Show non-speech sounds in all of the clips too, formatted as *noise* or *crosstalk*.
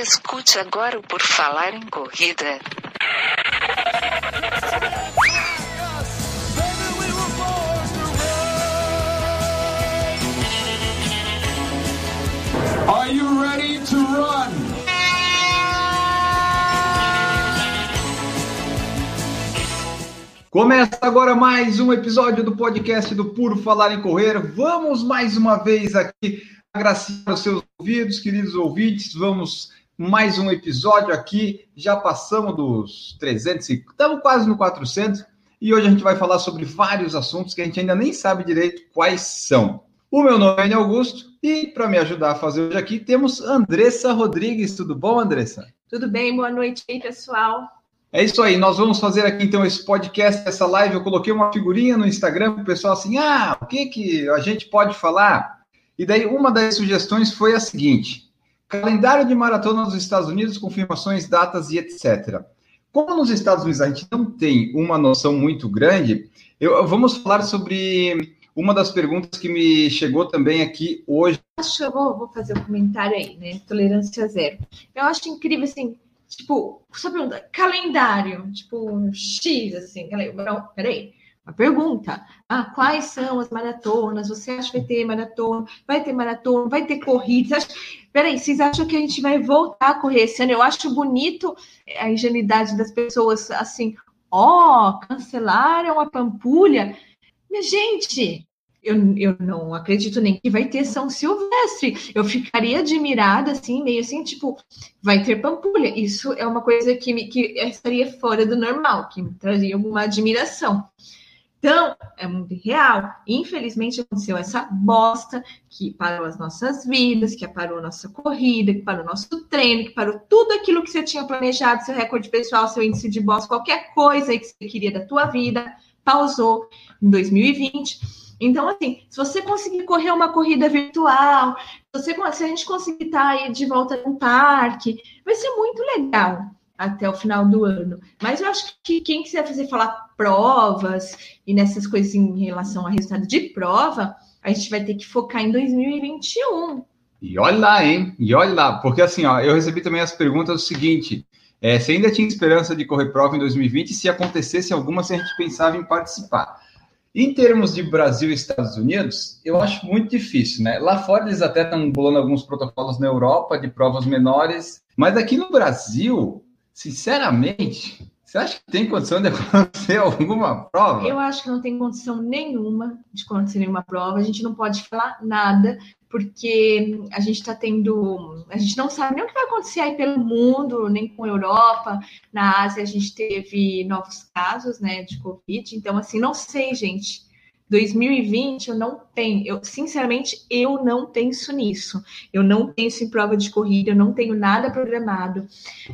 Escute agora o Por Falar em Corrida. Are you ready to run? Começa agora mais um episódio do podcast do Puro Falar em Correr. Vamos mais uma vez aqui agraciar os seus ouvidos, queridos ouvintes. Vamos mais um episódio aqui. Já passamos dos 300, estamos quase no 400. E hoje a gente vai falar sobre vários assuntos que a gente ainda nem sabe direito quais são. O meu nome é Augusto e para me ajudar a fazer hoje aqui temos Andressa Rodrigues. Tudo bom, Andressa? Tudo bem? Boa noite aí, pessoal. É isso aí, nós vamos fazer aqui então esse podcast, essa live. Eu coloquei uma figurinha no Instagram para o pessoal assim: ah, o que, que a gente pode falar? E daí uma das sugestões foi a seguinte: calendário de maratona nos Estados Unidos, confirmações, datas e etc. Como nos Estados Unidos a gente não tem uma noção muito grande, eu, vamos falar sobre uma das perguntas que me chegou também aqui hoje. Acho eu vou, fazer um comentário aí, né? Tolerância zero. Eu acho incrível assim tipo, só pergunta, calendário, tipo, X, assim, não, peraí, uma pergunta, ah, quais são as maratonas, você acha que vai ter maratona, vai ter maratona, vai ter corrida, acha... peraí, vocês acham que a gente vai voltar a correr esse ano? Eu acho bonito a ingenuidade das pessoas, assim, ó, oh, cancelaram a Pampulha, minha gente, eu, eu não acredito nem que vai ter São Silvestre. Eu ficaria admirada, assim, meio assim, tipo, vai ter Pampulha. Isso é uma coisa que, me, que estaria fora do normal, que me traria alguma admiração. Então, é muito real. Infelizmente, aconteceu essa bosta que parou as nossas vidas, que parou nossa corrida, que parou o nosso treino, que parou tudo aquilo que você tinha planejado, seu recorde pessoal, seu índice de boss, qualquer coisa que você queria da tua vida, pausou em 2020. Então, assim, se você conseguir correr uma corrida virtual, se, você, se a gente conseguir estar tá aí de volta no parque, vai ser muito legal até o final do ano. Mas eu acho que quem quiser fazer falar provas e nessas coisas em relação a resultado de prova, a gente vai ter que focar em 2021. E olha lá, hein? E olha lá, porque assim, ó, eu recebi também as perguntas do seguinte: é, você ainda tinha esperança de correr prova em 2020? Se acontecesse alguma, se a gente pensava em participar. Em termos de Brasil e Estados Unidos, eu acho muito difícil, né? Lá fora eles até estão bolando alguns protocolos na Europa de provas menores, mas aqui no Brasil, sinceramente, você acha que tem condição de *laughs* acontecer alguma prova? Eu acho que não tem condição nenhuma de acontecer nenhuma prova. A gente não pode falar nada, porque a gente está tendo. A gente não sabe nem o que vai acontecer aí pelo mundo, nem com a Europa. Na Ásia, a gente teve novos casos né, de Covid. Então, assim, não sei, gente. 2020 eu não tenho, eu sinceramente eu não penso nisso. Eu não penso em prova de corrida, eu não tenho nada programado.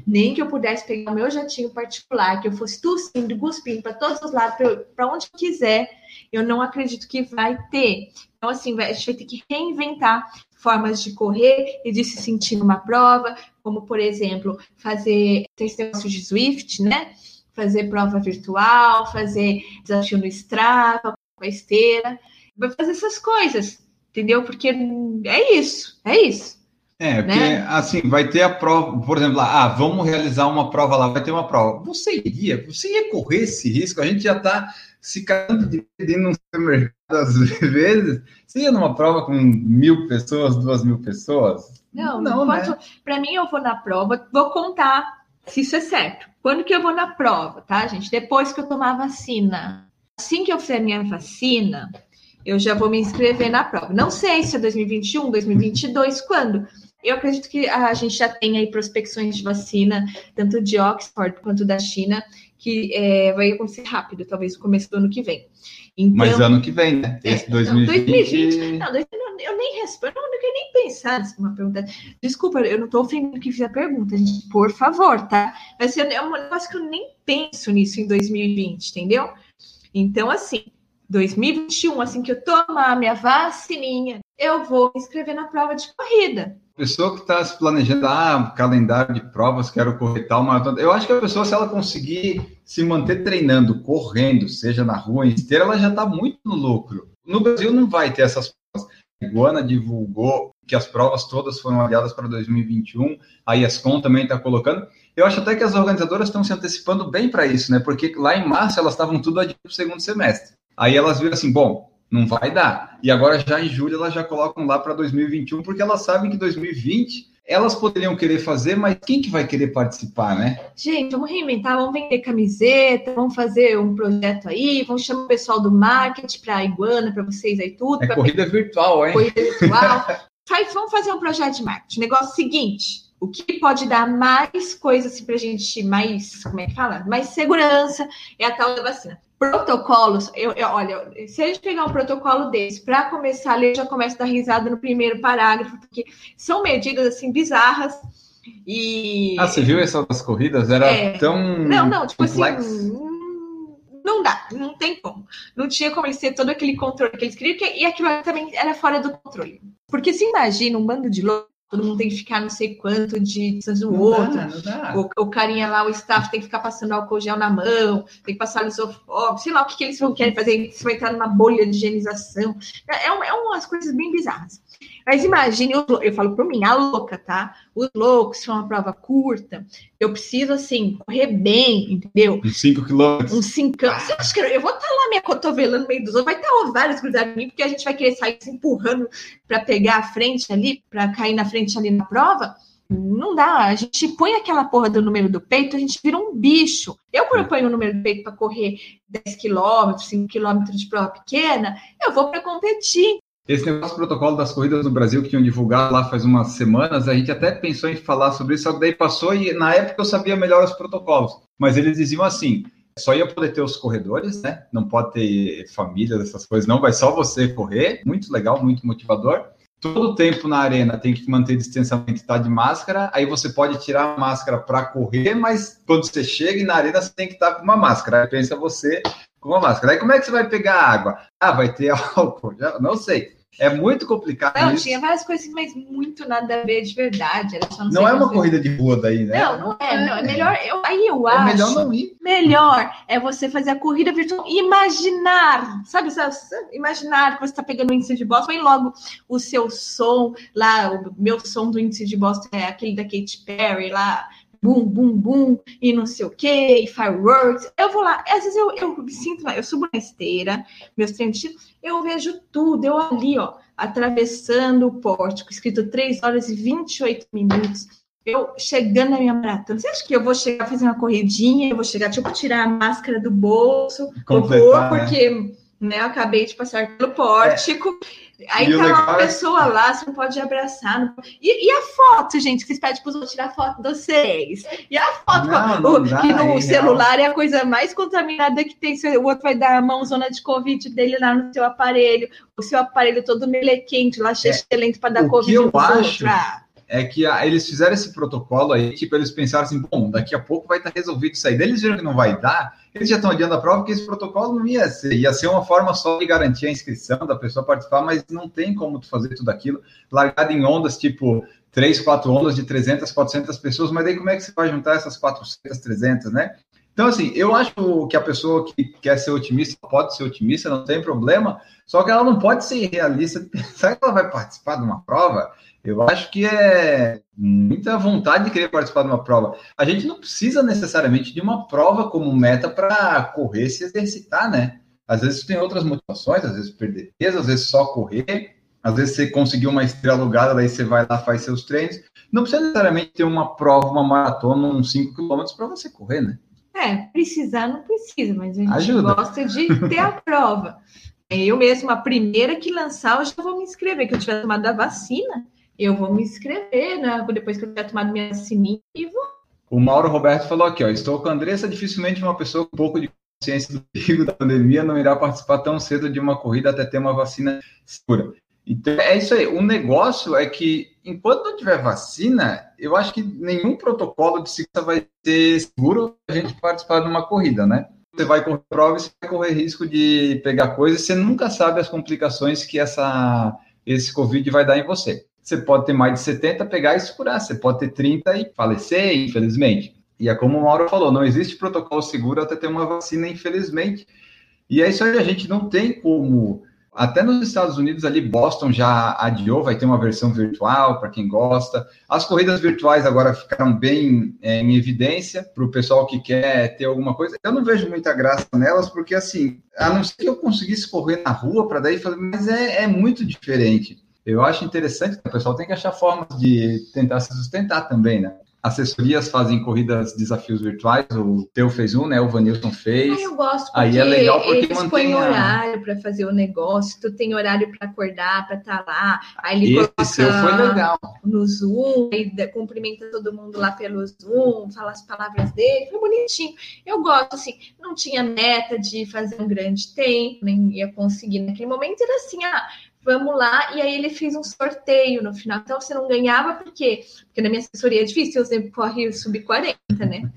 Nem que eu pudesse pegar o meu jatinho particular, que eu fosse tossindo, cuspindo para todos os lados, para onde quiser, eu não acredito que vai ter. Então, assim, a gente vai ter que reinventar formas de correr e de se sentir numa prova, como, por exemplo, fazer negócio de Swift, né? Fazer prova virtual, fazer desafio no Strava, com a esteira, vai fazer essas coisas, entendeu? Porque é isso, é isso. É, porque né? assim, vai ter a prova, por exemplo, lá, ah, vamos realizar uma prova lá, vai ter uma prova. Você iria, você ia correr esse risco, a gente já está se cagando de ir num supermercado às *laughs* vezes, você ia numa prova com mil pessoas, duas mil pessoas? Não, não né? para mim eu vou na prova, vou contar se isso é certo. Quando que eu vou na prova, tá, gente? Depois que eu tomar a vacina. Assim que eu fizer minha vacina, eu já vou me inscrever na prova. Não sei se é 2021, 2022, quando. Eu acredito que a gente já tem aí prospecções de vacina, tanto de Oxford quanto da China, que é, vai acontecer rápido, talvez no começo do ano que vem. Então, Mas ano que vem, né? É, Esse é, 2020... Não, 2020... Não, eu nem respondo, eu não quero nem pensar nessa pergunta. Desculpa, eu não estou ofendendo que fiz a pergunta, gente, por favor, tá? Mas é um negócio que eu nem penso nisso em 2020, entendeu? Então, assim, 2021, assim que eu tomar minha vacininha, eu vou me inscrever na prova de corrida. Pessoa que está se planejando, ah, calendário de provas, quero correr tal maratona. Eu acho que a pessoa, se ela conseguir se manter treinando, correndo, seja na rua, em esteira, ela já está muito no lucro. No Brasil não vai ter essas provas. Iguana divulgou que as provas todas foram adiadas para 2021, a ESCOM também está colocando. Eu acho até que as organizadoras estão se antecipando bem para isso, né? Porque lá em março elas estavam tudo adiado para o segundo semestre. Aí elas viram assim, bom, não vai dar. E agora já em julho elas já colocam lá para 2021, porque elas sabem que 2020 elas poderiam querer fazer, mas quem que vai querer participar, né? Gente, vamos reinventar, vamos vender camiseta, vamos fazer um projeto aí, vamos chamar o pessoal do marketing para a Iguana, para vocês aí tudo. É corrida virtual, hein? Corrida virtual. *laughs* Faz, vamos fazer um projeto de marketing. Negócio seguinte, o que pode dar mais coisa assim, para a gente, mais, como é que fala? Mais segurança é a tal da vacina protocolos, eu, eu, olha, se a gente pegar um protocolo desse para começar a ler, eu já começo a dar risada no primeiro parágrafo, porque são medidas assim bizarras e. Ah, você viu essa das corridas? Era é... tão. Não, não, tipo complexo. assim. Não dá, não tem como. Não tinha como ele ser todo aquele controle que eles queriam, e aquilo também era fora do controle. Porque se imagina um bando de loucos todo mundo tem que ficar não sei quanto de distância do outro. Dá, dá. O, o, carinha lá, o staff tem que ficar passando álcool gel na mão, tem que passar lisofóbico, sei lá o que, que eles vão querer fazer, se vai entrar numa bolha de higienização. É, é, é umas coisas bem bizarras. Mas imagine, eu, eu falo por mim, a louca, tá? Os loucos, se uma prova curta, eu preciso, assim, correr bem, entendeu? Uns 5 quilômetros. Uns 5 Você acha que eu vou estar tá lá me acotovelando no meio dos outros? Vai estar tá vários grudados em mim, porque a gente vai querer sair se empurrando para pegar a frente ali, para cair na frente ali na prova? Não dá, a gente põe aquela porra do número do peito, a gente vira um bicho. Eu, quando eu ponho o número do peito para correr 10 quilômetros, 5 quilômetros de prova pequena, eu vou para competir. Esse negócio protocolo das corridas no Brasil que tinham divulgado lá faz umas semanas, a gente até pensou em falar sobre isso, só que daí passou e na época eu sabia melhor os protocolos. Mas eles diziam assim: só ia poder ter os corredores, né? Não pode ter família, essas coisas, não, vai só você correr. Muito legal, muito motivador. Todo tempo na arena tem que manter distanciamento tá de máscara. Aí você pode tirar a máscara para correr, mas quando você chega na arena, você tem que estar tá com uma máscara. Aí pensa você com uma máscara. Aí como é que você vai pegar água? Ah, vai ter *laughs* álcool? Já, não sei. É muito complicado. Não, isso. tinha várias coisas, mas muito nada a ver de verdade. não, não é uma corrida de rua daí, né? Não, não é. Não, é melhor. Eu, aí eu é acho. melhor não ir. Melhor é você fazer a corrida virtual. Imaginar, sabe? sabe imaginar que você está pegando o índice de Boston, e logo o seu som lá, o meu som do índice de Boston é aquele da Katy Perry lá bum, bum, bum, e não sei o que, e fireworks. Eu vou lá, às vezes eu, eu me sinto, eu subo na esteira, meus treinos de eu vejo tudo, eu ali, ó, atravessando o pórtico, escrito 3 horas e 28 minutos. Eu chegando na minha maratona, você acha que eu vou chegar fazer uma corridinha? Eu vou chegar, tipo, tirar a máscara do bolso, Completar, vou, né? porque né, eu acabei de passar pelo pórtico. É Aí e tá uma é pessoa lá, você não pode abraçar. Não. E, e, a foto, gente, que vocês pedem para os tirar foto de vocês. E a foto, não, não o, dá, que no é celular real. é a coisa mais contaminada que tem. O outro vai dar a mãozona de Covid dele lá no seu aparelho, o seu aparelho todo melequente, lá cheio é, para dar o Covid. Que eu acho ah. É que a, eles fizeram esse protocolo aí, tipo, eles pensaram assim, bom, daqui a pouco vai estar resolvido isso aí. Daí eles viram que não vai dar, eles já estão adiando a prova porque esse protocolo não ia ser, ia ser uma forma só de garantir a inscrição da pessoa participar, mas não tem como tu fazer tudo aquilo largado em ondas, tipo, três, quatro ondas de 300, 400 pessoas, mas daí como é que você vai juntar essas 400, 300, né? Então, assim, eu acho que a pessoa que quer ser otimista pode ser otimista, não tem problema, só que ela não pode ser realista pensar *laughs* que ela vai participar de uma prova eu acho que é muita vontade de querer participar de uma prova. A gente não precisa necessariamente de uma prova como meta para correr, se exercitar, né? Às vezes tem outras motivações, às vezes perder peso, às vezes só correr, às vezes você conseguiu uma estrela alugada, daí você vai lá, faz seus treinos. Não precisa necessariamente ter uma prova, uma maratona, uns 5 quilômetros para você correr, né? É, precisar não precisa, mas a gente Ajuda. gosta de ter a prova. *laughs* Eu mesma, a primeira que lançar, eu já vou me inscrever, que eu tiver tomado a vacina eu vou me inscrever, né? Depois que eu tiver tomado minha vacininha e vou. O Mauro Roberto falou aqui, ó. Estou com a Andressa, dificilmente uma pessoa com pouco de consciência do perigo da pandemia não irá participar tão cedo de uma corrida até ter uma vacina segura. Então, é isso aí. O negócio é que, enquanto não tiver vacina, eu acho que nenhum protocolo de segurança vai ser seguro a gente participar de uma corrida, né? Você vai correr prova e você vai correr risco de pegar coisas, você nunca sabe as complicações que essa, esse Covid vai dar em você. Você pode ter mais de 70, pegar e se curar. Você pode ter 30 e falecer, infelizmente. E é como o Mauro falou, não existe protocolo seguro até ter uma vacina, infelizmente. E é isso aí, a gente não tem como Até nos Estados Unidos, ali, Boston já adiou, vai ter uma versão virtual para quem gosta. As corridas virtuais agora ficaram bem é, em evidência para o pessoal que quer ter alguma coisa. Eu não vejo muita graça nelas, porque assim, a não ser que eu conseguisse correr na rua para daí mas é, é muito diferente. Eu acho interessante o pessoal tem que achar formas de tentar se sustentar também, né? assessorias fazem corridas, desafios virtuais. O teu fez um, né? O Vanilson fez. Ah, eu gosto porque Aí é legal porque eles mantém põem a- horário para fazer o negócio, tu tem horário para acordar, para estar lá. Aí ele Esse coloca seu foi legal. no Zoom, aí cumprimenta todo mundo lá pelo Zoom, fala as palavras dele, foi bonitinho. Eu gosto, assim, não tinha meta de fazer um grande tempo, nem ia conseguir naquele momento, era assim, ah, vamos lá, e aí ele fez um sorteio no final. Então você não ganhava, por quê? Porque na minha assessoria é difícil, eu sempre corre sub-40, né?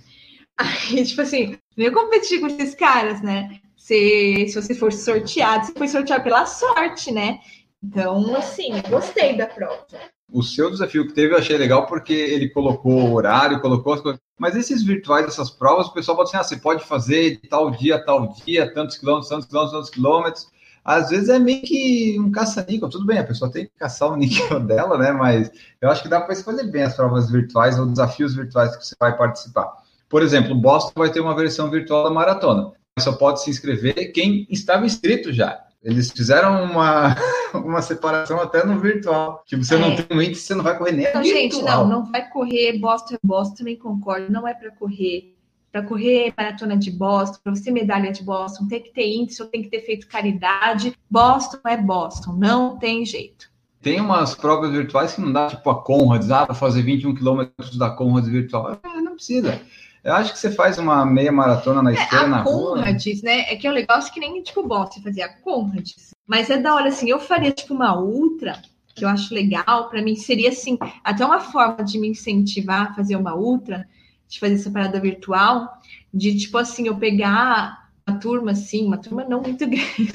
Aí, tipo assim, nem eu competir com esses caras, né? Se, se você for sorteado, você foi sorteado pela sorte, né? Então, assim, gostei da prova. O seu desafio que teve eu achei legal porque ele colocou o horário, colocou as coisas. Mas esses virtuais, essas provas, o pessoal pode dizer, ah, você pode fazer de tal dia, tal dia, tantos quilômetros, tantos quilômetros, tantos quilômetros. Às vezes é meio que um caça-níquel. Tudo bem, a pessoa tem que caçar o *laughs* níquel dela, né? Mas eu acho que dá para escolher bem as provas virtuais ou desafios virtuais que você vai participar. Por exemplo, o Boston vai ter uma versão virtual da maratona. Só pode se inscrever quem estava inscrito já. Eles fizeram uma, *laughs* uma separação até no virtual. Tipo, você não É. tem um índice, você não vai correr nem Então, gente, virtual. não, não vai correr Boston é Boston, também concordo, não é para correr. Para correr maratona de Boston, para você medalha de Boston, tem que ter índice, tem que ter feito caridade. Boston é Boston, não tem jeito. Tem umas provas virtuais que não dá, tipo a Conrads, ah, fazer 21 quilômetros da Conrads virtual. Ah, não precisa. Eu acho que você faz uma meia maratona na esteira, na a rua. Conrads, né? É que é um negócio que nem tipo Boston fazia a Conrads. Mas é da hora, assim, eu faria tipo uma ultra, que eu acho legal, para mim seria assim, até uma forma de me incentivar a fazer uma ultra, de fazer essa parada virtual, de tipo assim, eu pegar uma turma assim, uma turma não muito *laughs* grande,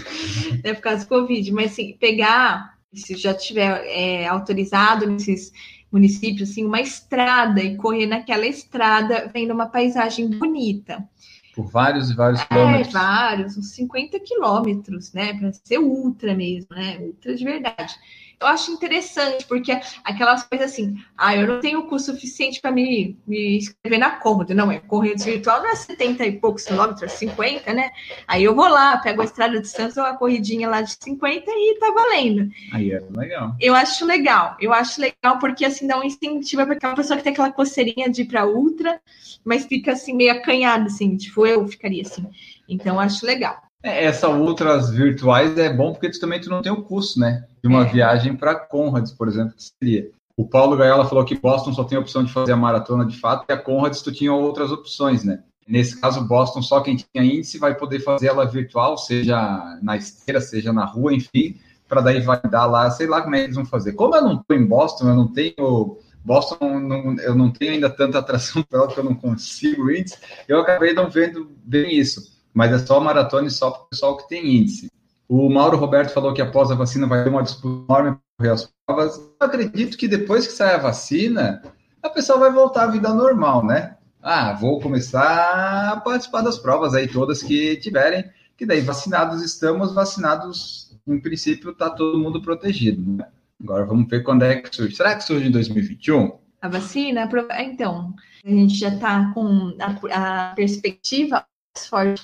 né, por causa do Covid, mas assim, pegar, se já tiver é, autorizado nesses municípios, assim, uma estrada e correr naquela estrada, vendo uma paisagem bonita. Por vários e vários É, quilômetros. vários, uns 50 quilômetros, né? Para ser ultra mesmo, né? Ultra de verdade. Eu acho interessante, porque aquelas coisas assim, ah, eu não tenho o custo suficiente para me, me inscrever na Conrad. Não, é corrida virtual, não é 70 e poucos quilômetros, 50, né? Aí eu vou lá, pego a Estrada de Santos, uma corridinha lá de 50 e tá valendo. Aí é legal. Eu acho legal, eu acho legal porque assim dá um incentivo para aquela pessoa que tem aquela coceirinha de ir para ultra, mas fica assim meio acanhado, assim, tipo eu ficaria assim. Então eu acho legal. É, Essa ultras virtuais é bom porque tu também tu não tem o custo, né? De uma É. viagem para Conrads, por exemplo, que seria. O Paulo Gaiola falou que Boston só tem a opção de fazer a maratona de fato, e a Conrads tu tinha outras opções, né? Nesse caso, Boston, só quem tinha índice vai poder fazer ela virtual, seja na esteira, seja na rua, enfim, para daí vai dar lá, sei lá como é que eles vão fazer. Como eu não estou em Boston, eu não tenho. Boston, não- eu não tenho ainda tanta atração *laughs* para ela que eu não consigo índice, eu acabei não vendo bem isso. Mas é só maratona e só para o pessoal que tem índice. O Mauro Roberto falou que após a vacina vai ter uma disputa enorme para as provas. Eu acredito que depois que sair a vacina, a pessoa vai voltar à vida normal, né? Ah, vou começar a participar das provas aí todas que tiverem, que daí vacinados estamos, vacinados, em princípio, tá todo mundo protegido, né? Agora vamos ver quando é que surge. Será que surge em 2021? A vacina, prova- então, a gente já está com a, a perspectiva Oxford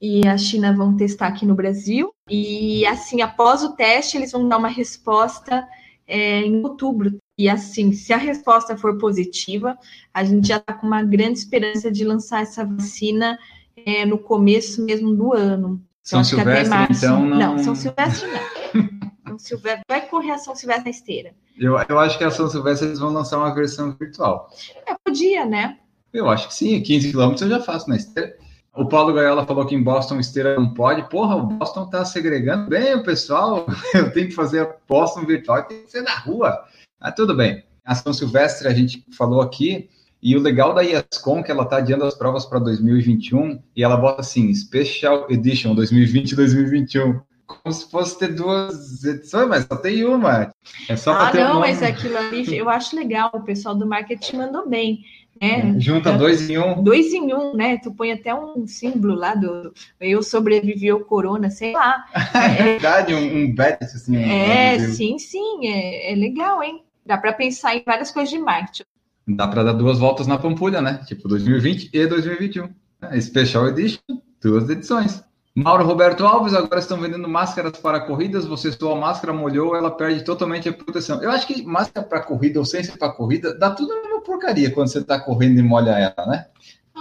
e a China vão testar aqui no Brasil. E assim, após o teste, eles vão dar uma resposta é, em outubro. E assim, se a resposta for positiva, a gente já está com uma grande esperança de lançar essa vacina é, no começo mesmo do ano. São acho que até Silvestre, março. então, não- Não, São Silvestre não. São Silvestre, vai correr a São Silvestre na esteira. Eu, eu acho que a São Silvestre eles vão lançar uma versão virtual. É, podia, né? Eu acho que sim, 15 quilômetros eu já faço na esteira. O Paulo Gaiola falou que em Boston esteira não pode. Porra, o Boston tá segregando bem o pessoal. *laughs* Eu tenho que fazer a Boston virtual, tem que ser na rua. Ah, tudo bem. A São Silvestre a gente falou aqui. E o legal da IASCOM é que ela tá adiando as provas para 2021 e ela bota assim, Special Edition 2020-2021. Como se fosse ter duas edições, mas só tem uma. É só Ah, um não, nome. mas aquilo ali eu acho legal. O pessoal do marketing mandou bem. Né? Junta dois em um. Dois em um, né? Tu põe até um símbolo lá do eu sobrevivi ao corona, sei lá. *laughs* É verdade, um, um bet, assim. É, um- sim, sim, é, é legal, hein? Dá para pensar em várias coisas de marketing. Dá para dar duas voltas na Pampulha, né? Tipo 2020 e 2021. É, Special Edition, duas edições. Mauro Roberto Alves, agora estão vendendo máscaras para corridas. Você sua máscara molhou, ela perde totalmente a proteção. Eu acho que máscara para corrida ou sem ser para corrida, dá tudo a mesma porcaria quando você está correndo e molha ela, né?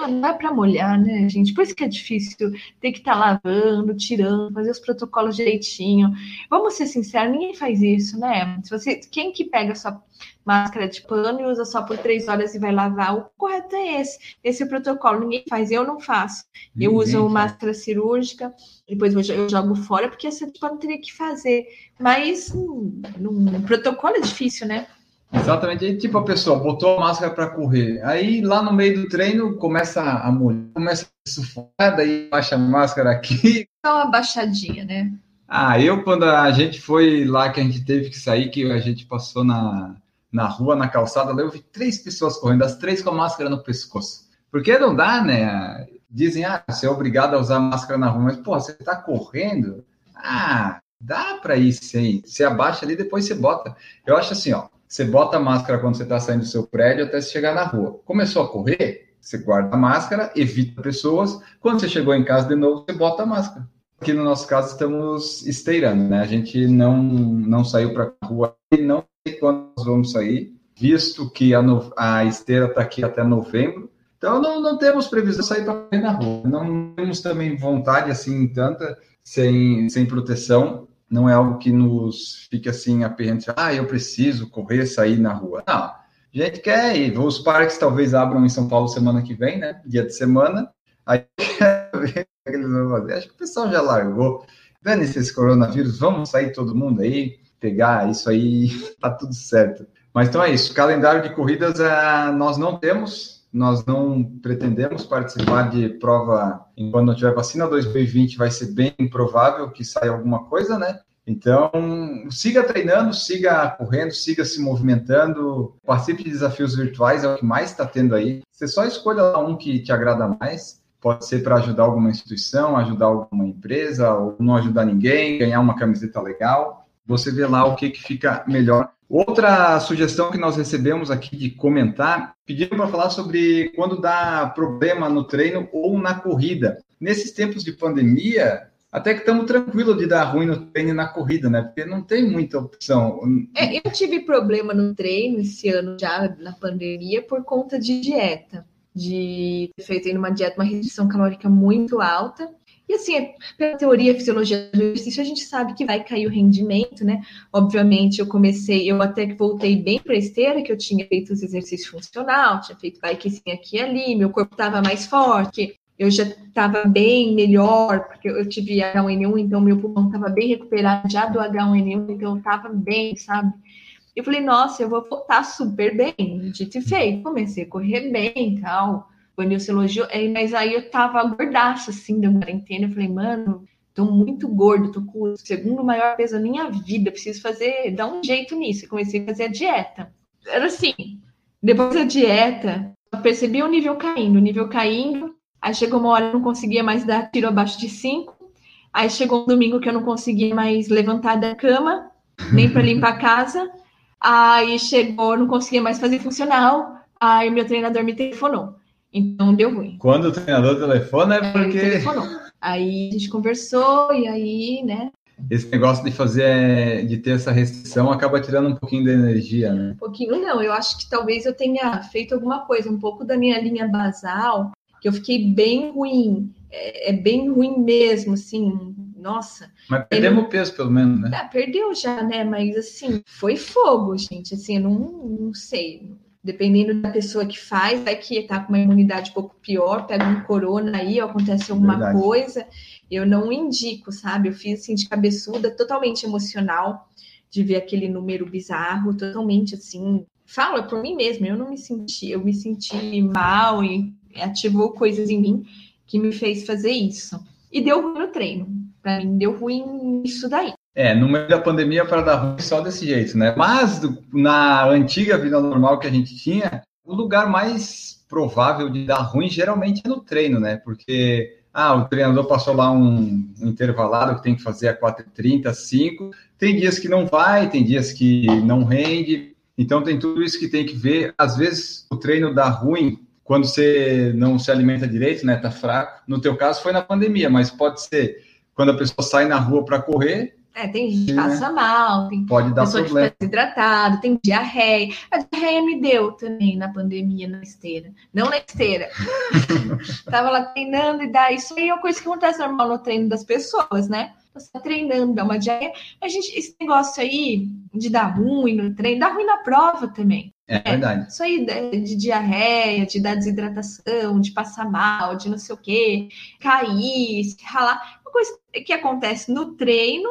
Ah, não é para molhar, né, gente? Por isso que é difícil ter que estar lavando, tirando, fazer os protocolos direitinho. Vamos ser sinceros, ninguém faz isso, né? Se você, quem que pega sua máscara de pano e usa só por três horas e vai lavar? O correto é esse. Esse é o protocolo. Ninguém faz, eu não faço. Eu Ninguém uso faz. máscara cirúrgica, depois eu jo- eu jogo fora, porque essa de pano teria que fazer. Mas hum, num protocolo é difícil, né? Exatamente. Aí, tipo, a pessoa botou a máscara para correr. Aí, lá no meio do treino, começa a molhar, começa a sufocar, daí baixa a máscara aqui. *laughs* Só uma baixadinha, né? Ah, eu, quando a gente foi lá, que a gente teve que sair, que a gente passou na, na rua, na calçada, lá eu vi três pessoas correndo, as três com a máscara no pescoço. Porque não dá, né? Dizem, ah, você é obrigado a usar máscara na rua, mas, pô, você tá correndo? Ah, dá para ir sem. Você abaixa ali, depois você bota. Eu acho assim, ó, você bota a máscara quando você tá saindo do seu prédio até chegar na rua. Começou a correr, você guarda a máscara, evita pessoas. Quando você chegou em casa de novo, você bota a máscara. Aqui no nosso caso estamos esteirando, né? A gente não, não saiu para a rua e não sei quando nós vamos sair, visto que a, no- a esteira está aqui até novembro. Então não, não temos previsão de sair para na rua. Não temos também vontade assim tanta sem, sem proteção. Não é algo que nos fique assim aperrando, ah, eu preciso correr, sair na rua. Não. A gente quer ir. Os parques talvez abram em São Paulo semana que vem, né? Dia de semana. Aí ver *laughs* o que eles vão fazer. Acho que o pessoal já largou. Dane-se esse coronavírus, vamos sair todo mundo aí, pegar isso aí, *laughs* tá tudo certo. Mas então é isso. Calendário de corridas ah, nós não temos, nós não pretendemos participar de prova enquanto não tiver vacina. 2020 vai ser bem improvável que saia alguma coisa, né? Então, siga treinando, siga correndo, siga se movimentando, participe de desafios virtuais, é o que mais está tendo aí. Você só escolha um que te agrada mais. Pode ser para ajudar alguma instituição, ajudar alguma empresa, ou não ajudar ninguém, ganhar uma camiseta legal. Você vê lá o que, que fica melhor. Outra sugestão que nós recebemos aqui de comentar, pediram para falar sobre quando dá problema no treino ou na corrida. Nesses tempos de pandemia, até que estamos tranquilos de dar ruim no treino e na corrida, né? Porque não tem muita opção. É, eu tive problema no treino esse ano já na pandemia por conta de dieta, de ter feito uma dieta, uma restrição calórica muito alta. E assim, pela teoria, fisiologia do exercício, a gente sabe que vai cair o rendimento, né? Obviamente, eu comecei, eu até que voltei bem para a esteira, que eu tinha feito os exercícios funcional, tinha feito bikezinho aqui e ali, meu corpo estava mais forte, eu já estava bem melhor, porque eu tive H1N1, então meu pulmão estava bem recuperado já do H1N1, então eu estava bem, sabe? Eu falei, nossa, eu vou voltar super bem, dito e feito. Comecei a correr bem e tal. O Nilson elogiou, é, mas aí eu tava gordaça, assim, da quarentena. Eu falei, mano, tô muito gordo, tô com o segundo maior peso da minha vida, preciso fazer, dar um jeito nisso. Eu comecei a fazer a dieta. Era assim, depois da dieta, eu percebi o nível caindo, o nível caindo. Aí chegou uma hora eu não conseguia mais dar tiro abaixo de 5. Aí chegou um domingo que eu não conseguia mais levantar da cama, nem para limpar a casa. Aí chegou, não conseguia mais fazer funcional. Aí meu treinador me telefonou. Então deu ruim. Quando o treinador telefona é Aí porque telefonou. Aí a gente conversou e aí, né? esse negócio de fazer, de ter essa restrição acaba tirando um pouquinho da energia, né? Um pouquinho não. Eu acho que talvez eu tenha feito alguma coisa, um pouco da minha linha basal, que eu fiquei bem ruim. É, é bem ruim mesmo, assim. Nossa. Mas perdemos peso, pelo menos, né? Ah, perdeu já, né? Mas assim, foi fogo, gente. Assim, eu não, não sei. Dependendo da pessoa que faz, vai que tá com uma imunidade um pouco pior, pega um corona aí, acontece alguma Verdade. coisa. Eu não indico, sabe? Eu fiz assim de cabeçuda, totalmente emocional, de ver aquele número bizarro, totalmente assim. Fala por mim mesma, eu não me senti, eu me senti mal e ativou coisas em mim que me fez fazer isso. E deu ruim no treino. Pra mim, deu ruim isso daí. É, no meio da pandemia para dar ruim só desse jeito, né? Mas na antiga vida normal que a gente tinha, o lugar mais provável de dar ruim geralmente é no treino, né? Porque ah, o treinador passou lá um, um intervalado que tem que fazer a 4h30, 5. Tem dias que não vai, tem dias que não rende. Então tem tudo isso que tem que ver. Às vezes o treino dá ruim quando você não se alimenta direito, né? Tá fraco. No teu caso foi na pandemia, mas pode ser quando a pessoa sai na rua para correr. É, tem gente que passa mal, tem pode dar pessoa problema. que fica desidratado, tem diarreia. A diarreia me deu também na pandemia, na esteira. Não na esteira. *laughs* Tava lá treinando e dá. Isso aí é uma coisa que acontece normal no treino das pessoas, né? Você tá treinando, dá uma diarreia. A gente, esse negócio aí de dar ruim no treino, dá ruim na prova também. É, verdade. Isso aí de, de diarreia, de dar desidratação, de passar mal, de não sei o quê, cair, se ralar. Uma coisa que acontece no treino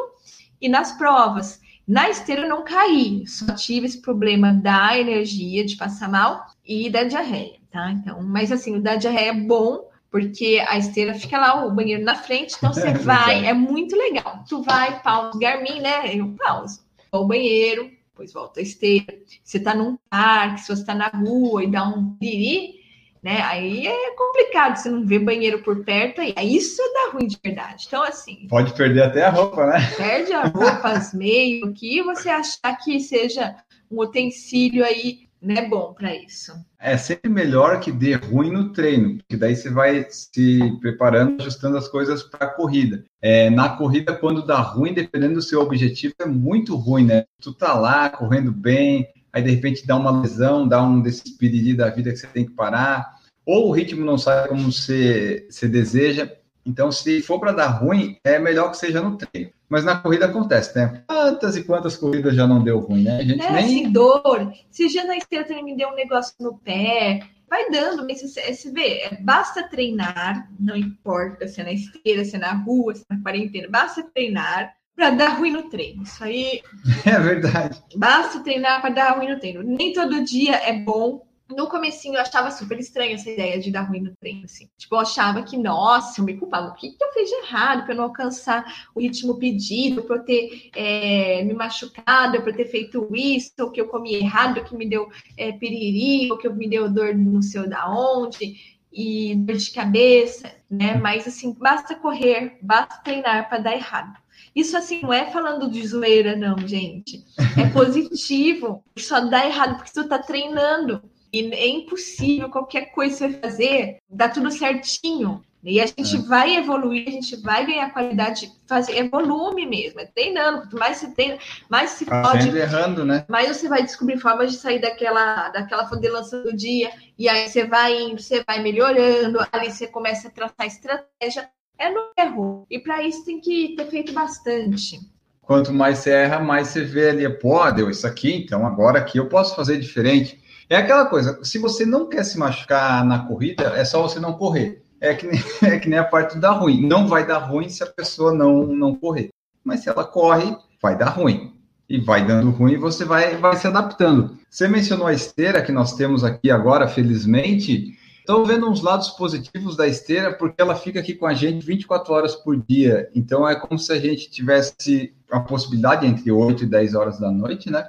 e nas provas. Na esteira eu não caí, só tive esse problema da energia, de passar mal e da diarreia, tá? Então, mas assim, o da diarreia é bom, porque a esteira fica lá, o banheiro na frente, então você *laughs* É vai, é muito legal. Tu vai, pausa, Garmin, né? Eu pauso. Vou ao banheiro, depois volta a esteira. Você tá num parque, se você tá na rua e dá um piriri, né? Aí é complicado, você não vê banheiro por perto, aí isso dá ruim de verdade. Então, assim, Pode perder até a roupa, né? perde a roupa, as meias, o que você achar que seja um utensílio aí, né, bom para isso. É sempre melhor que dê ruim no treino, porque daí você vai se preparando, ajustando as coisas para a corrida. É, na corrida, quando dá ruim, dependendo do seu objetivo, é muito ruim, né? Tu tá lá correndo bem, aí de repente dá uma lesão, dá um desses piriri da vida que você tem que parar, ou o ritmo não sai como você, você deseja. Então, se for para dar ruim, é melhor que seja no treino. Mas na corrida acontece, né? Quantas e quantas corridas já não deu ruim, né? A gente É, nem. dor. Se já na esteira também me deu um negócio no pé, vai dando, mas você, você vê, é, basta treinar, não importa se é na esteira, se é na rua, se é na quarentena, basta treinar para dar ruim no treino. Isso aí *laughs* É verdade. Basta treinar para dar ruim no treino. Nem todo dia é bom. No comecinho eu achava super estranha essa ideia de dar ruim no treino, assim. Tipo, eu achava que, nossa, eu me culpava. O que, que eu fiz de errado para eu não alcançar o ritmo pedido, para eu ter é, me machucado, para eu ter feito isso, ou que eu comi errado, que me deu é, piriri, ou que eu me deu dor não sei da onde, e dor de cabeça, né? Mas, assim, basta correr, basta treinar para dar errado. Isso assim não é falando de zoeira, não, gente. É positivo. Só dá errado porque tu tá treinando. E é impossível qualquer coisa que você fazer, dá tudo certinho. E a gente É. vai evoluir, a gente vai ganhar qualidade, fazer, é volume mesmo, é treinando. Quanto mais você treina, mais se Tá pode errando, né? mas você vai descobrir formas de sair daquela, daquela fodelança do dia, e aí você vai indo, você vai melhorando, ali você começa a traçar estratégia. É no erro. E para isso tem que ter feito bastante. Quanto mais você erra, mais você vê ali, pô, deu isso aqui, então agora aqui eu posso fazer diferente. É aquela coisa, se você não quer se machucar na corrida, é só você não correr. É que nem, *laughs* é que nem a parte dar ruim. Não vai dar ruim se a pessoa não, não correr. Mas se ela corre, vai dar ruim. E vai dando ruim e você vai, vai se adaptando. Você mencionou a esteira que nós temos aqui agora, felizmente. Estou vendo uns lados positivos da esteira, porque ela fica aqui com a gente 24 horas por dia. Então é como se a gente tivesse a possibilidade entre 8 e 10 horas da noite, né?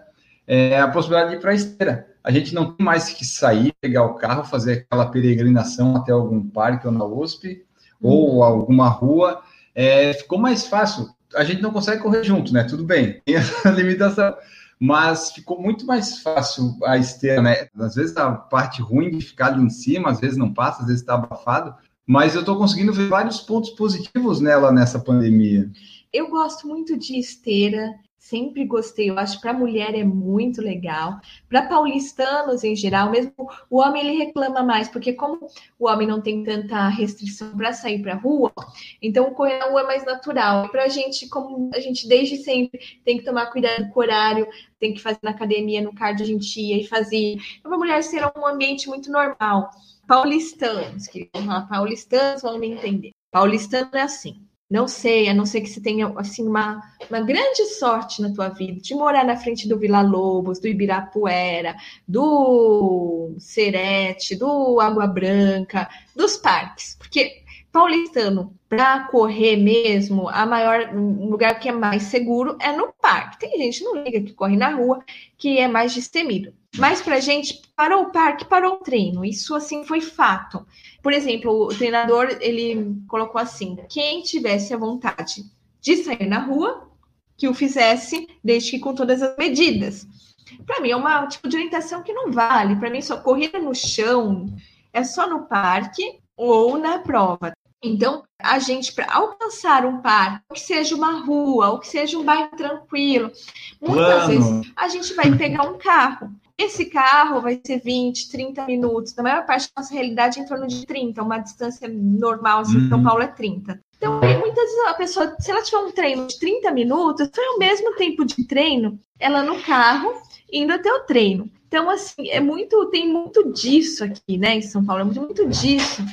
É a possibilidade de ir para a esteira. A gente não tem mais que sair, pegar o carro, fazer aquela peregrinação até algum parque ou na USP, ou alguma rua. É, ficou mais fácil. A gente não consegue correr junto, né? Tudo bem, *laughs* tem essa limitação mas ficou muito mais fácil a esteira, né? Às vezes a parte ruim de ficar ali em cima, às vezes não passa, às vezes está abafado, mas eu estou conseguindo ver vários pontos positivos nela nessa pandemia. Eu gosto muito de esteira, sempre gostei. Eu acho que para mulher é muito legal. Para paulistanos em geral, mesmo o homem ele reclama mais, porque como o homem não tem tanta restrição para sair para rua, então correr na rua é mais natural. Para a gente, como a gente desde sempre tem que tomar cuidado com o horário, tem que fazer na academia, no cardio a gente ia e fazia. Para a mulher ser um ambiente muito normal. Paulistanos, que paulistanos vão me entender. Paulistano é assim. Não sei, a não ser que você tenha assim uma, uma grande sorte na tua vida de morar na frente do Vila Lobos, do Ibirapuera, do Serete, do Água Branca, dos parques, porque paulistano, para correr mesmo, a maior um lugar que é mais seguro é no parque. Tem gente que não liga que corre na rua, que é mais destemido. Mas para gente, parou o parque, parou o treino. Isso assim foi fato. Por exemplo, o treinador ele colocou assim: quem tivesse a vontade de sair na rua, que o fizesse, desde que com todas as medidas. Para mim é uma tipo de orientação que não vale. Para mim, só corrida no chão é só no parque ou na prova. Então, a gente, para alcançar um parque, ou que seja uma rua, ou que seja um bairro tranquilo, muitas Plano. vezes a gente vai pegar um carro. Esse carro vai ser 20, 30 minutos. Na maior parte da nossa realidade, em torno de 30, uma distância normal, assim, em São Uhum. Paulo é 30. Então, muitas vezes a pessoa, se ela tiver um treino de 30 minutos, foi o mesmo tempo de treino, ela no carro, indo até o treino. Então, assim, é muito, tem muito disso aqui, né, em São Paulo, é muito, muito disso.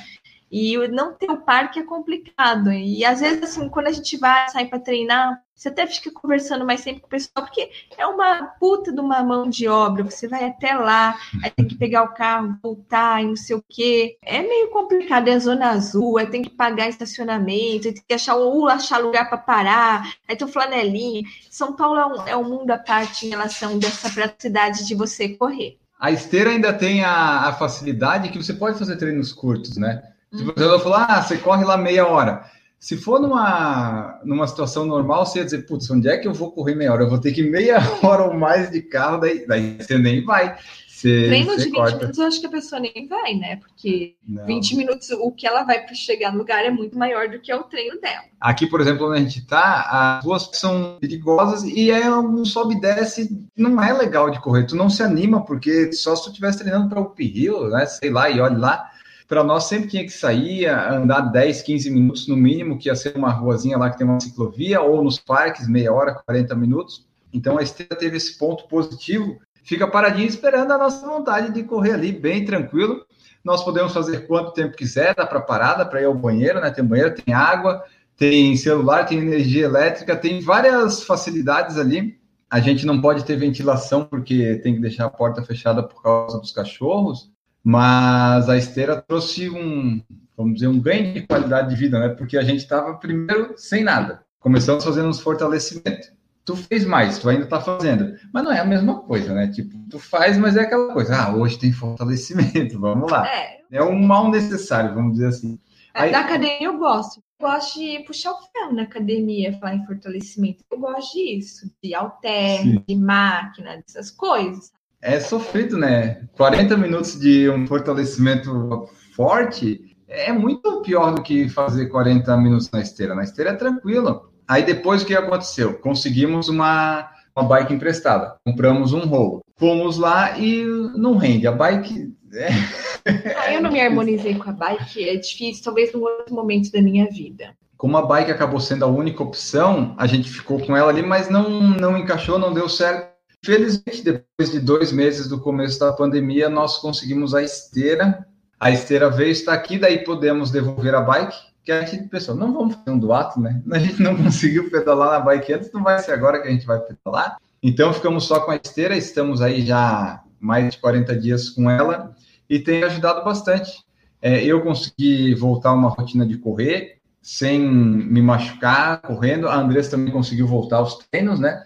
E não ter o parque é complicado. E às vezes, assim, quando a gente vai sair para treinar, você até fica conversando mais sempre com o pessoal, porque é uma puta de uma mão de obra. Você vai até lá, aí tem que pegar o carro, voltar e não sei o quê. É meio complicado, é zona azul, aí tem que pagar estacionamento, aí tem que achar, ou achar lugar para parar, aí tem o flanelinha. São Paulo é um, é um mundo à parte em relação dessa praticidade de você correr. A esteira ainda tem a, a facilidade que você pode fazer treinos curtos, né? Se você falar, ah, você corre lá meia hora. Se for numa, numa situação normal, você ia dizer, putz, onde é que eu vou correr meia hora? Eu vou ter que ir meia *laughs* hora ou mais de carro, daí, daí você nem vai. Você, Treino você de 20 corta. minutos, eu acho que a pessoa nem vai, né? Porque Não. 20 minutos, o que ela vai para chegar no lugar é muito maior do que é o treino dela. Aqui, por exemplo, onde a gente tá, as ruas são perigosas e é um sobe e desce, não é legal de correr. Tu não se anima, porque só se tu estivesse treinando para o Hill, né? Sei lá, e olhe lá. Para nós sempre tinha que sair, andar 10, 15 minutos no mínimo, que ia ser uma ruazinha lá que tem uma ciclovia, ou nos parques, meia hora, 40 minutos. Então a esteira teve esse ponto positivo, fica paradinho esperando a nossa vontade de correr ali, bem tranquilo. Nós podemos fazer quanto tempo quiser, dá para parar, dá para ir ao banheiro, né? Tem banheiro, tem água, tem celular, tem energia elétrica, tem várias facilidades ali. A gente não pode ter ventilação porque tem que deixar a porta fechada por causa dos cachorros, mas a esteira trouxe um, vamos dizer, um ganho de qualidade de vida, né? Porque a gente estava primeiro sem nada. Começamos fazendo uns fortalecimentos. Tu fez mais, tu ainda está fazendo, mas não é a mesma coisa, né? Tipo, tu faz, mas é aquela coisa. Ah, hoje tem fortalecimento, *laughs* vamos lá. É, É um mal necessário, vamos dizer assim. Aí- da academia eu gosto. Eu gosto de puxar o ferro na academia, falar em fortalecimento. Eu gosto disso, de halter, de máquina, dessas coisas. É sofrido, né? 40 minutos de um fortalecimento forte é muito pior do que fazer 40 minutos na esteira. Na esteira é tranquilo. Aí depois o que aconteceu? Conseguimos uma, uma bike emprestada. Compramos um rolo. Fomos lá e não rende. A bike. é- Ah, eu não me harmonizei com a bike, é difícil, talvez num outro momento da minha vida. Como a bike acabou sendo a única opção, a gente ficou com ela ali, mas não, não encaixou, não deu certo. Felizmente, depois de dois meses do começo da pandemia, nós conseguimos a esteira. A esteira veio, está aqui, daí podemos devolver a bike. Que a gente pensou, não vamos fazer um duato, né? *laughs* A gente não conseguiu pedalar na bike antes, não vai ser agora que a gente vai pedalar. Então ficamos só com a esteira, estamos aí já mais de 40 dias com ela e tem ajudado bastante. É, eu consegui voltar uma rotina de correr sem me machucar correndo. A Andressa também conseguiu voltar aos treinos, né?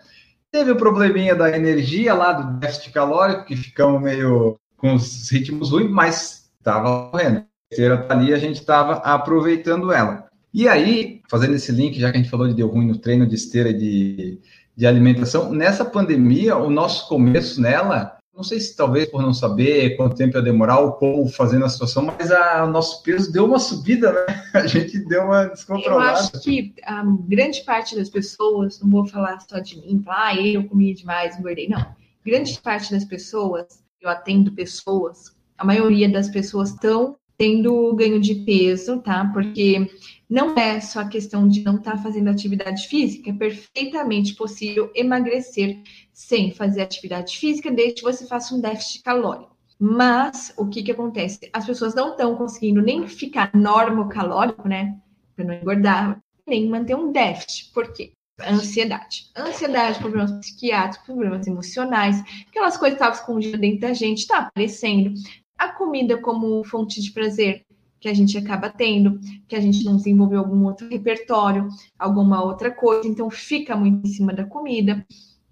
Teve o probleminha da energia lá, do déficit calórico, que ficamos meio com os ritmos ruins, mas estava correndo. A tá ali, a gente estava aproveitando ela. E aí, fazendo esse link, já que a gente falou de deu ruim no treino de esteira e de, de alimentação, nessa pandemia, o nosso começo nela, não sei se talvez por não saber quanto tempo ia demorar ou como fazer na situação, mas a- o nosso peso deu uma subida, né? *laughs* A gente deu uma Eu descontrolada. acho que a grande parte das pessoas, não vou falar só de mim, ah, eu comi demais, engordei, não. Grande parte das pessoas, eu atendo pessoas, a maioria das pessoas estão tendo ganho de peso, tá? Porque não é só a questão de não estar fazendo atividade física, é perfeitamente possível emagrecer sem fazer atividade física, desde que você faça um déficit calórico. Mas o que que acontece? As pessoas não estão conseguindo nem ficar normocalórico, né? Para não engordar, nem manter um déficit. Por quê? Ansiedade. Ansiedade, problemas psiquiátricos, problemas emocionais, aquelas coisas que estavam escondidas dentro da gente, está aparecendo. A comida como fonte de prazer, que a gente acaba tendo, que a gente não desenvolveu algum outro repertório, alguma outra coisa, então fica muito em cima da comida.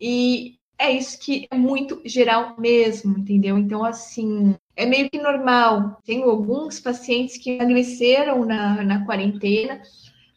E é isso que é muito geral mesmo, entendeu? Então, assim, é meio que normal. Tenho alguns pacientes que emagreceram na, na quarentena,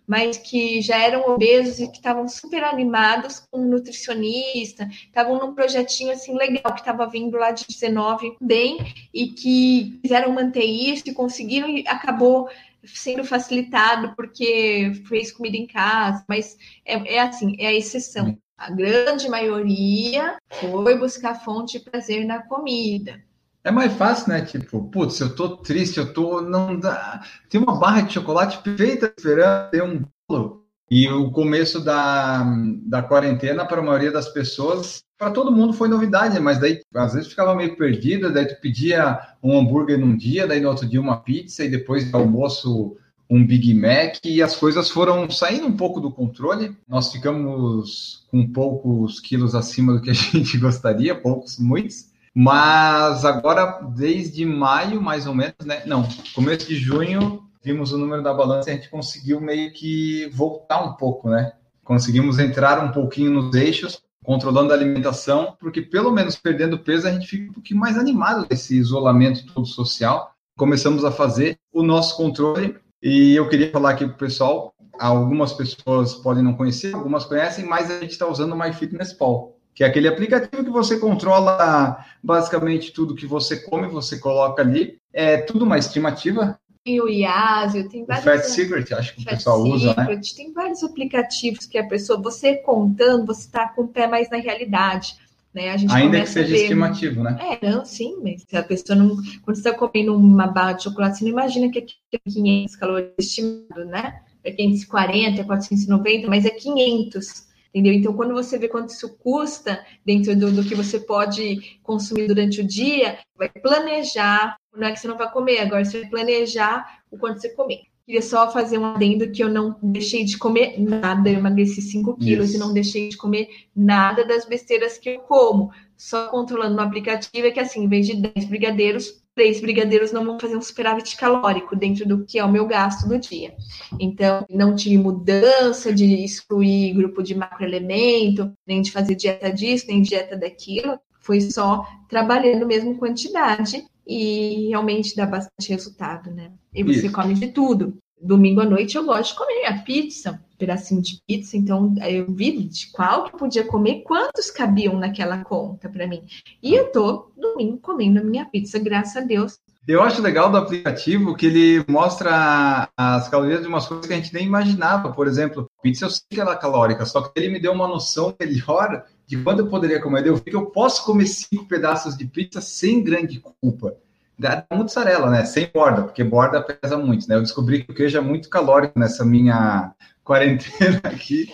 mas que já eram obesos e que estavam super animados com um nutricionista, estavam num projetinho assim legal que estava vindo lá de 19 bem e que quiseram manter isso e conseguiram e acabou sendo facilitado porque fez comida em casa, mas é, é assim, é a exceção. A grande maioria foi buscar fonte de prazer na comida. É mais fácil, né? Tipo, putz, eu tô triste, eu tô. Não dá. Tem uma barra de chocolate perfeita esperando ter um bolo. E o começo da, da quarentena, para a maioria das pessoas, para todo mundo foi novidade, mas daí às vezes ficava meio perdida, daí tu pedia um hambúrguer num dia, daí no outro dia uma pizza, e depois do almoço um Big Mac, e as coisas foram saindo um pouco do controle. Nós ficamos com poucos quilos acima do que a *laughs* gente gostaria, poucos, muitos. Mas agora, desde maio, mais ou menos, né? Não, começo de junho, vimos o número da balança e a gente conseguiu meio que voltar um pouco, né? Conseguimos entrar um pouquinho nos eixos, controlando a alimentação, porque pelo menos perdendo peso a gente fica um pouquinho mais animado desse isolamento todo social. Começamos a fazer o nosso controle e eu queria falar aqui para o pessoal, algumas pessoas podem não conhecer, algumas conhecem, mas a gente está usando o MyFitnessPal que é aquele aplicativo que você controla basicamente tudo que você come, você coloca ali. É tudo uma estimativa. Tem o Iasio, tem vários. O Fat Secret, acho que Fat o pessoal Secret, usa, né? Tem vários aplicativos que a pessoa, você contando, você está com o pé mais na realidade. Né? A gente Ainda que seja ver, estimativo, né? É, não, sim, mas se a pessoa não. Quando você está comendo uma barra de chocolate, você não imagina que é 500 calorias estimado, né? É 540, 490, mas é 500 entendeu? Então, quando você vê quanto isso custa dentro do, do, que você pode consumir durante o dia, vai planejar, não é que você não vai comer, agora você vai planejar o quanto você comer. Queria só fazer um adendo que eu não deixei de comer nada, eu emagreci 5 quilos e não deixei de comer nada das besteiras que eu como. Só controlando no aplicativo é que assim, em vez de 10 brigadeiros, três brigadeiros não vão fazer um superávit calórico dentro do que é o meu gasto do dia. Então, não tive mudança de excluir grupo de macroelemento, nem de fazer dieta disso, nem dieta daquilo. Foi só trabalhando mesmo quantidade e realmente dá bastante resultado, né? E você Isso. come de tudo. Domingo à noite eu gosto de comer a pizza, um pedacinho de pizza, então eu vi de qual que podia comer, quantos cabiam naquela conta para mim. E eu tô domingo comendo a minha pizza, graças a Deus. Eu acho legal do aplicativo que ele mostra as calorias de umas coisas que a gente nem imaginava. Por exemplo, pizza eu sei que ela é calórica, só que ele me deu uma noção melhor de quando eu poderia comer. Eu vi que eu posso comer cinco pedaços de pizza sem grande culpa da mussarela, né? Sem borda, porque borda pesa muito, né? Eu descobri que o queijo é muito calórico nessa minha *laughs* quarentena aqui.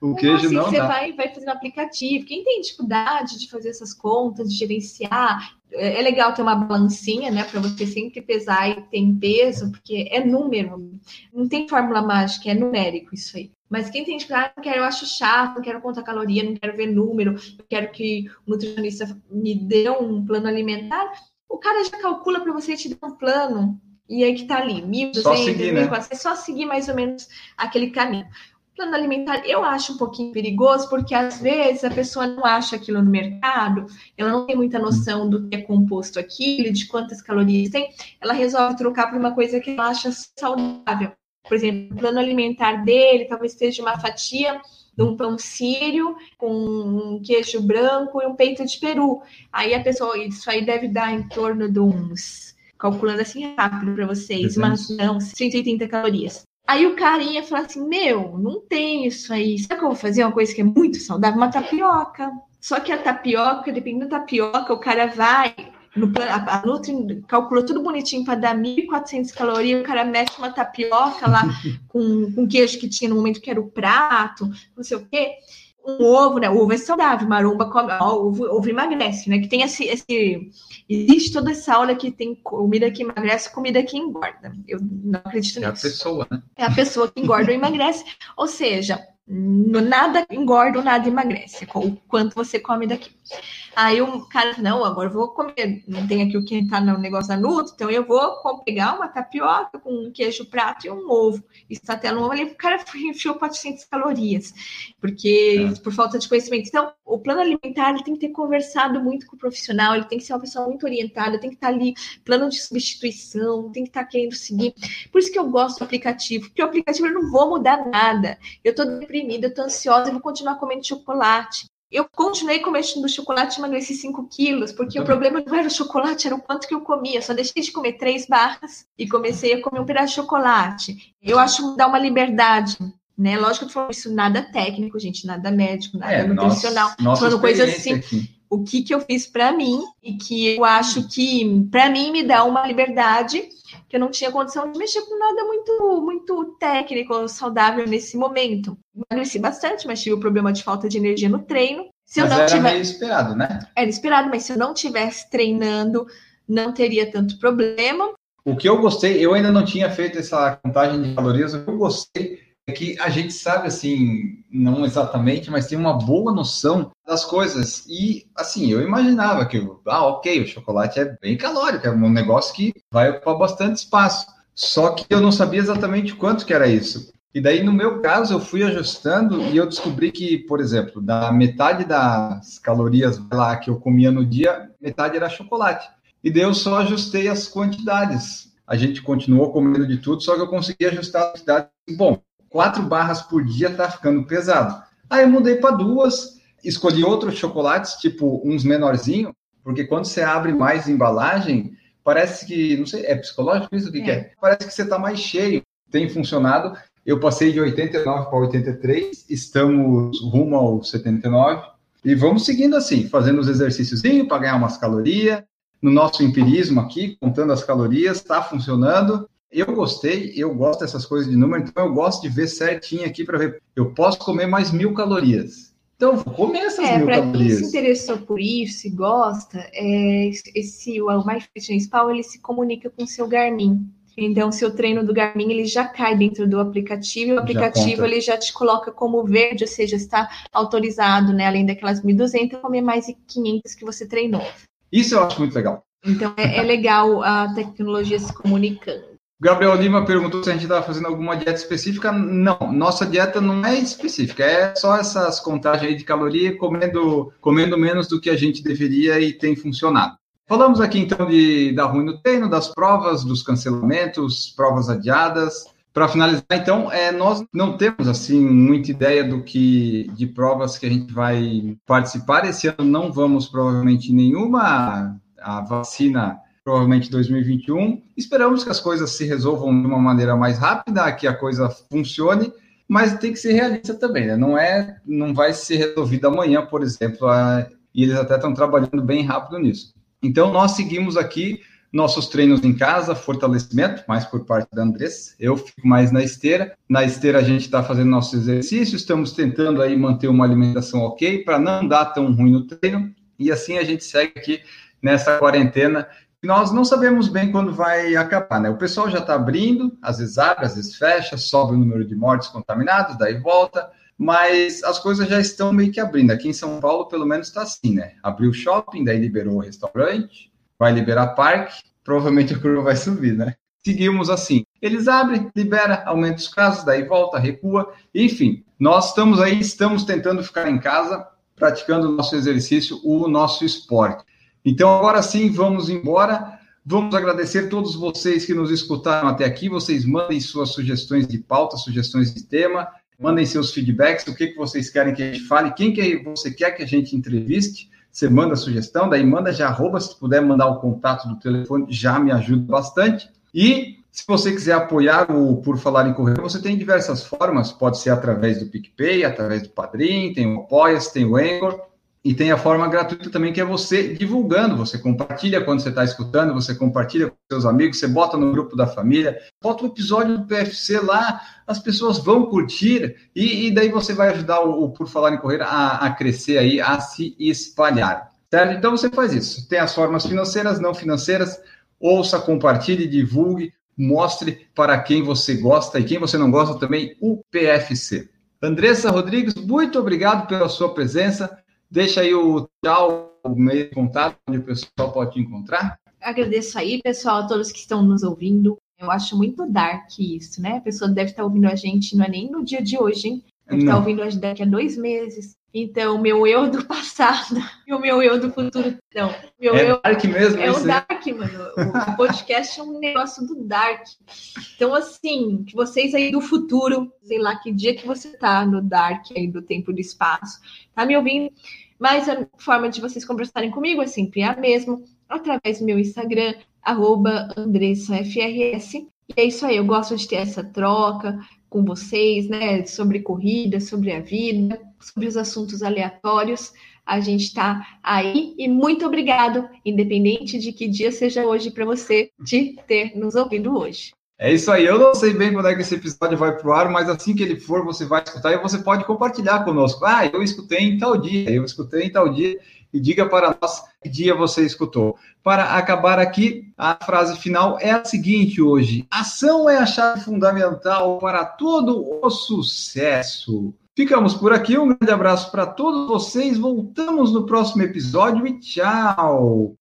O queijo assim, não você dá. vai, vai fazendo aplicativo. Quem tem dificuldade de fazer essas contas, de gerenciar, é, é legal ter uma balancinha, né? Para você sempre pesar e ter peso, porque é número. Não tem fórmula mágica, é numérico isso aí. Mas quem tem dificuldade, não quero, eu acho chato, não quero contar caloria, não quero ver número, eu quero que o nutricionista me dê um plano alimentar o cara já calcula para você te dar um plano. E aí que tá ali, 1.200, só seguir, 1.400, né? é só seguir mais ou menos aquele caminho. O plano alimentar eu acho um pouquinho perigoso, porque às vezes a pessoa não acha aquilo no mercado, ela não tem muita noção do que é composto aquilo, de quantas calorias tem, ela resolve trocar por uma coisa que ela acha saudável. Por exemplo, o plano alimentar dele talvez seja uma fatia de um pão sírio com um queijo branco e um peito de peru. Aí a pessoa, isso aí deve dar em torno de uns, calculando assim rápido para vocês, mas não, 180 calorias. Aí o carinha fala assim: Meu, não tem isso aí. Sabe o que eu vou fazer? Uma coisa que é muito saudável? Uma tapioca. Só que a tapioca, dependendo da tapioca, o cara vai no, a, a Nutri calculou tudo bonitinho para dar 1.400 calorias, o cara mete uma tapioca lá *laughs* com, com queijo que tinha no momento que era o prato, não sei o quê. Um ovo, né? O ovo é saudável, maromba come, ó, ovo, ovo emagrece, né? Que tem esse, esse. Existe toda essa aula que tem comida que emagrece, comida que engorda. Eu não acredito nisso. É a pessoa, né? É a pessoa que engorda ou emagrece. *laughs* Ou seja, nada engorda ou nada emagrece, o quanto você come daqui. Aí o cara, não, agora vou comer, não tem aqui o que tá no negócio da Nuto, então eu vou pegar uma tapioca com um queijo prato e um ovo. Está até no ovo, o cara enfiou 400 calorias, porque é. por falta de conhecimento. Então, o plano alimentar ele tem que ter conversado muito com o profissional, ele tem que ser uma pessoa muito orientada, tem que estar ali, plano de substituição, tem que estar querendo seguir. Por isso que eu gosto do aplicativo, porque o aplicativo eu não vou mudar nada. Eu tô deprimida, eu tô ansiosa, eu vou continuar comendo chocolate. Eu continuei comendo chocolate, emagreci 5 quilos, porque o problema não era o chocolate, era o quanto que eu comia. Eu só deixei de comer três barras e comecei a comer um pedaço de chocolate. Eu acho dar uma liberdade né? Lógico que foi isso nada técnico, gente, nada médico, nada é, nutricional. Nossa, falando coisas assim. Aqui. O que, que eu fiz para mim e que eu acho que para mim me dá uma liberdade que eu não tinha condição de mexer com nada muito muito técnico, saudável nesse momento. Emagreci bastante, mas tive o problema de falta de energia no treino. Se mas eu não era tiver... meio esperado, né? Era esperado, mas se eu não tivesse treinando, não teria tanto problema. O que eu gostei, eu ainda não tinha feito essa contagem de calorias, o que eu gostei que a gente sabe, assim, não exatamente, mas tem uma boa noção das coisas. E, assim, eu imaginava que, ah, ok, o chocolate é bem calórico, é um negócio que vai ocupar bastante espaço. Só que eu não sabia exatamente quanto que era isso. E daí, no meu caso, eu fui ajustando e eu descobri que, por exemplo, da metade das calorias lá que eu comia no dia, metade era chocolate. E daí eu só ajustei as quantidades. A gente continuou comendo de tudo, só que eu consegui ajustar a quantidade. Bom, quatro barras por dia tá ficando pesado. Aí eu mudei para duas, escolhi outros chocolates, tipo uns menorzinhos, porque quando você abre mais embalagem, parece que, não sei, é psicológico isso? O que é. que é? Parece que você está mais cheio. Tem funcionado. Eu passei de 89 para 83, estamos rumo ao 79. E vamos seguindo assim, fazendo os exercícios para ganhar umas calorias. No nosso empirismo aqui, contando as calorias, está funcionando eu gostei, eu gosto dessas coisas de número, então eu gosto de ver certinho aqui para ver. Eu posso comer mais mil calorias. Então, vou comer essas é, mil calorias. Quem se interessou por isso e gosta, é, esse, o MyFitness Pal, ele se comunica com o seu Garmin. Então, seu treino do Garmin, ele já cai dentro do aplicativo, e o aplicativo já ele já te coloca como verde, ou seja, está autorizado, né, além daquelas 1.200, comer mais de 500 que você treinou. Isso eu acho muito legal. Então, é, é legal a tecnologia se comunicando. Gabriel Lima perguntou se a gente estava fazendo alguma dieta específica. Não, nossa dieta não é específica, é só essas contagens aí de caloria, comendo, comendo menos do que a gente deveria e tem funcionado. Falamos aqui então de dar ruim no treino, das provas, dos cancelamentos, provas adiadas. Para finalizar, então, é, nós não temos assim muita ideia do que de provas que a gente vai participar. Esse ano não vamos provavelmente nenhuma. A vacina provavelmente 2021. Esperamos que as coisas se resolvam de uma maneira mais rápida, que a coisa funcione, mas tem que ser realista também, né? Não é, não vai ser resolvido amanhã, por exemplo, a, e eles até estão trabalhando bem rápido nisso. Então nós seguimos aqui nossos treinos em casa, fortalecimento, mais por parte da Andressa. Eu fico mais na esteira. Na esteira a gente está fazendo nossos exercícios, estamos tentando aí manter uma alimentação ok para não dar tão ruim no treino. E assim a gente segue aqui nessa quarentena nós não sabemos bem quando vai acabar, né? O pessoal já está abrindo, às vezes abre, às vezes fecha, sobe o número de mortes contaminados, daí volta, mas as coisas já estão meio que abrindo. Aqui em São Paulo, pelo menos, está assim, né? Abriu o shopping, daí liberou o restaurante, vai liberar parque, provavelmente a curva vai subir, né? Seguimos assim. Eles abrem, libera, aumenta os casos, daí volta, recua, enfim. Nós estamos aí, estamos tentando ficar em casa, praticando o nosso exercício, o nosso esporte. Então, agora sim, vamos embora. Vamos agradecer todos vocês que nos escutaram até aqui. Vocês mandem suas sugestões de pauta, sugestões de tema, mandem seus feedbacks, o que, que vocês querem que a gente fale, quem que você quer que a gente entreviste. Você manda a sugestão, daí manda já arroba, se puder mandar o contato do telefone, já me ajuda bastante. E se você quiser apoiar o Por Falar em Correr, você tem diversas formas, pode ser através do PicPay, através do Padrim, tem o Apoias, tem o Anchor. E tem a forma gratuita também, que é você divulgando. Você compartilha quando você está escutando, você compartilha com seus amigos, você bota no grupo da família, bota o um episódio do PFC lá, as pessoas vão curtir, e, e daí você vai ajudar o, o Por Falar em Correr a, a crescer aí, a se espalhar. Certo? Então você faz isso. Tem as formas financeiras, não financeiras. Ouça, compartilhe, divulgue, mostre para quem você gosta e quem você não gosta também o PFC. Andressa Rodrigues, muito obrigado pela sua presença. Deixa aí o tchau, o meio de contato, onde o pessoal pode te encontrar. Agradeço aí, pessoal, a todos que estão nos ouvindo. Eu acho muito dark isso, né? A pessoa deve estar ouvindo a gente, não é nem no dia de hoje, hein? Deve estar ouvindo a gente daqui a dois meses. Então, meu eu do *laughs* passado e o meu eu do futuro. Não, meu é eu. Dark mesmo, é o Dark, mano. O *laughs* podcast é um negócio do Dark. Então, assim, que vocês aí do futuro, sei lá que dia que você tá no Dark aí do tempo e do espaço, tá me ouvindo? Mas a forma de vocês conversarem comigo é sempre a mesma, através do meu Instagram, arroba AndressaFRS. E é isso aí, eu gosto de ter essa troca com vocês, né? Sobre corrida, sobre a vida, sobre os assuntos aleatórios. A gente está aí e muito obrigado, independente de que dia seja hoje para você, de ter nos ouvido hoje. É isso aí, eu não sei bem quando é que esse episódio vai pro ar, mas assim que ele for, você vai escutar e você pode compartilhar conosco. Ah, eu escutei em tal dia, eu escutei em tal dia, e diga para nós que dia você escutou. Para acabar aqui, a frase final é a seguinte hoje: ação é a chave fundamental para todo o sucesso. Ficamos por aqui, um grande abraço para todos vocês. Voltamos no próximo episódio e tchau!